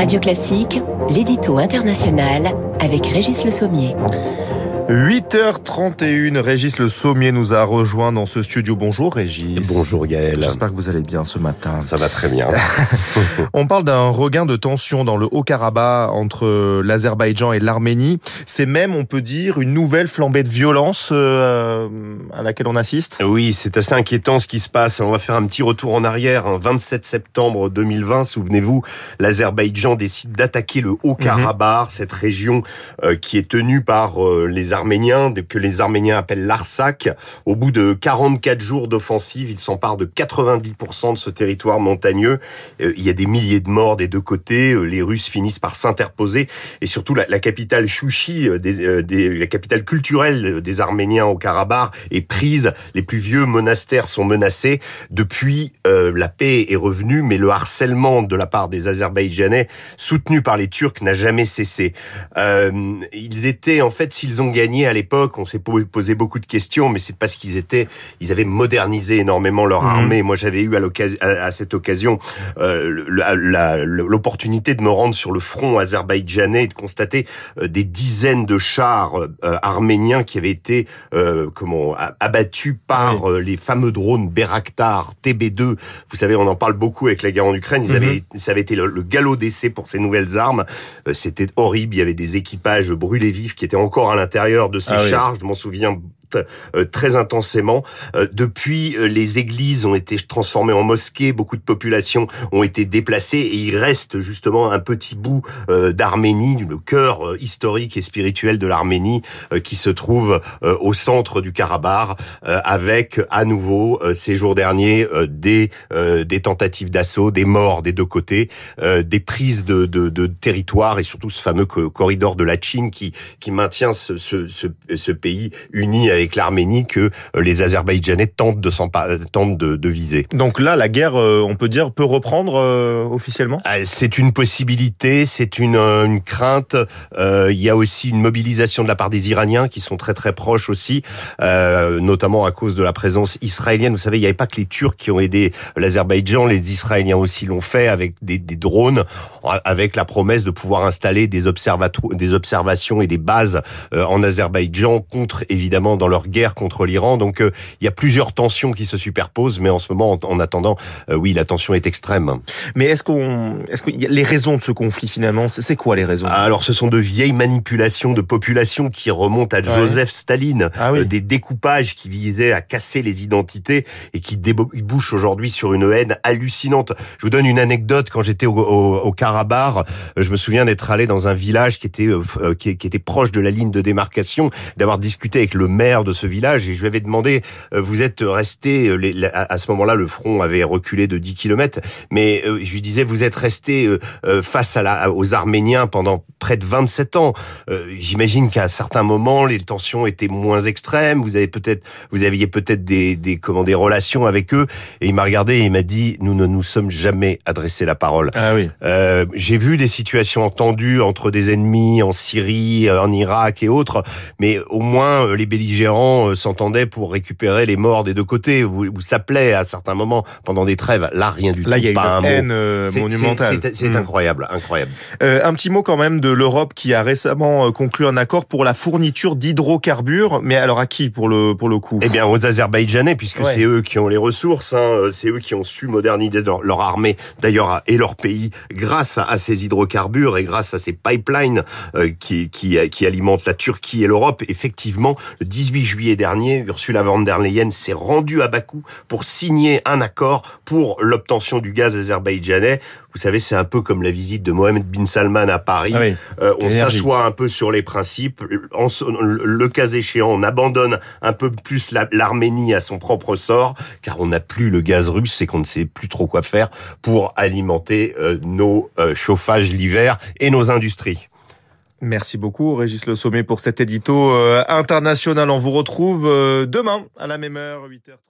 Radio Classique, l'édito international avec Régis Le Sommier. 8h31, Régis Le Sommier nous a rejoint dans ce studio. Bonjour Régis. Bonjour Gaël. J'espère que vous allez bien ce matin. Ça va très bien. On parle d'un regain de tension dans le Haut-Karabakh entre l'Azerbaïdjan et l'Arménie. C'est même, on peut dire, une nouvelle flambée de violence euh, à laquelle on assiste? Oui, c'est assez inquiétant ce qui se passe. On va faire un petit retour en arrière. 27 septembre 2020, souvenez-vous, l'Azerbaïdjan décide d'attaquer le Haut-Karabakh, cette région euh, qui est tenue par euh, les Arméniens, que les Arméniens appellent l'Arsak. Au bout de 44 jours d'offensive, ils s'emparent de 90% de ce territoire montagneux. Euh, il y a des milliers de morts des deux côtés. Euh, les Russes finissent par s'interposer. Et surtout, la, capitale Chouchi, euh, la capitale culturelle des Arméniens au Karabakh, est prise. Les plus vieux monastères sont menacés. Depuis, la paix est revenue, mais le harcèlement de la part des Azerbaïdjanais, soutenu par les Turcs, n'a jamais cessé. ils étaient, en fait, s'ils ont gagné à l'époque On s'est posé beaucoup de questions, mais c'est parce qu'ils étaient, ils avaient modernisé énormément leur mhm. armée. Moi, j'avais eu à, cette occasion euh, l'opportunité de me rendre sur le front azerbaïdjanais et de constater euh, des dizaines de chars euh, arméniens qui avaient été comment abattus par les fameux drones Beraktar TB2. Vous savez, on en parle beaucoup avec la guerre en Ukraine. Ils avaient, mhm. ça avait été le, galop d'essai pour ces nouvelles armes. C'était horrible. Il y avait des équipages brûlés vifs qui étaient encore à l'intérieur de ces ah charges. Je m'en souviens euh, très intensément. Euh, depuis, euh, les églises ont été transformées en mosquées, beaucoup de populations ont été déplacées et il reste justement un petit bout d'Arménie, le cœur historique et spirituel de l'Arménie qui se trouve au centre du Karabakh avec à nouveau ces jours derniers des, des tentatives d'assaut, des morts des deux côtés, des prises de, de, de territoire et surtout ce fameux corridor de la Chine qui, qui maintient ce, ce, ce, ce pays uni avec l'Arménie que euh, les Azerbaïdjanais tentent de, tentent de, de viser. Donc là, la guerre, euh, on peut dire, peut reprendre euh, officiellement? Ah, C'est une possibilité, c'est une, une crainte. il y a aussi une mobilisation de la part des Iraniens qui sont très très proches aussi, notamment à cause de la présence israélienne. Vous savez, il n'y avait pas que les Turcs qui ont aidé l'Azerbaïdjan, les Israéliens aussi l'ont fait avec des, des, drones, avec la promesse de pouvoir installer des, des observations et des bases en Azerbaïdjan contre évidemment dans leur guerre contre l'Iran. Donc euh, il y a plusieurs tensions qui se superposent, mais en ce moment, en, attendant, euh, oui, la tension est extrême. Mais est-ce qu'on, est-ce que les raisons de ce conflit finalement, c'est quoi les raisons? Alors ce sont de vieilles manipulations de population qui remontent à Joseph Staline, ah euh, des découpages qui visaient à casser les identités et qui débouchent aujourd'hui sur une haine hallucinante. Je vous donne une anecdote. Quand j'étais au, au, Karabakh, je me souviens d'être allé dans un village qui était qui, qui était proche de la ligne de démarcation, d'avoir discuté avec le maire de ce village et je lui avais demandé, euh, vous êtes resté, euh, à ce moment-là le front avait reculé de 10 kilomètres, mais euh, je lui disais, vous êtes resté face à la, aux Arméniens pendant près de 27 ans. J'imagine qu'à un certain moment les tensions étaient moins extrêmes, vous avez peut-être, vous aviez peut-être des, des, comment, des relations avec eux et il m'a regardé et il m'a dit, nous ne nous sommes jamais adressé la parole. Ah oui. J'ai vu des situations entendues entre des ennemis en Syrie, en Irak et autres, mais au moins les belligérants gérants euh, s'entendaient pour récupérer les morts des deux côtés. Vous, vous s'appelait à certains moments pendant des trêves. Là, rien du tout. Là, il y a pas une haine euh, monumentale. C'est hmm. incroyable, incroyable. Euh, un petit mot quand même de l'Europe qui a récemment conclu un accord pour la fourniture d'hydrocarbures. Mais alors à qui pour le pour le coup? Eh bien aux Azerbaïdjanais, puisque c'est eux qui ont les ressources. Hein, c'est eux qui ont su moderniser leur, armée, d'ailleurs et leur pays, grâce à, ces hydrocarbures et grâce à ces pipelines qui, qui qui alimentent la Turquie et l'Europe. Effectivement, le 18 18 juillet dernier, Ursula von der Leyen s'est rendue à Bakou pour signer un accord pour l'obtention du gaz azerbaïdjanais. Vous savez, c'est un peu comme la visite de Mohamed bin Salman à Paris. Ah euh, on s'assoit un peu sur les principes. le cas échéant, on abandonne un peu plus l'Arménie à son propre sort, car on n'a plus le gaz russe et qu'on ne sait plus trop quoi faire pour alimenter euh, nos euh, chauffages l'hiver et nos industries. Merci beaucoup Régis Le Sommet pour cet édito international. On vous retrouve demain à la même heure, 8h30.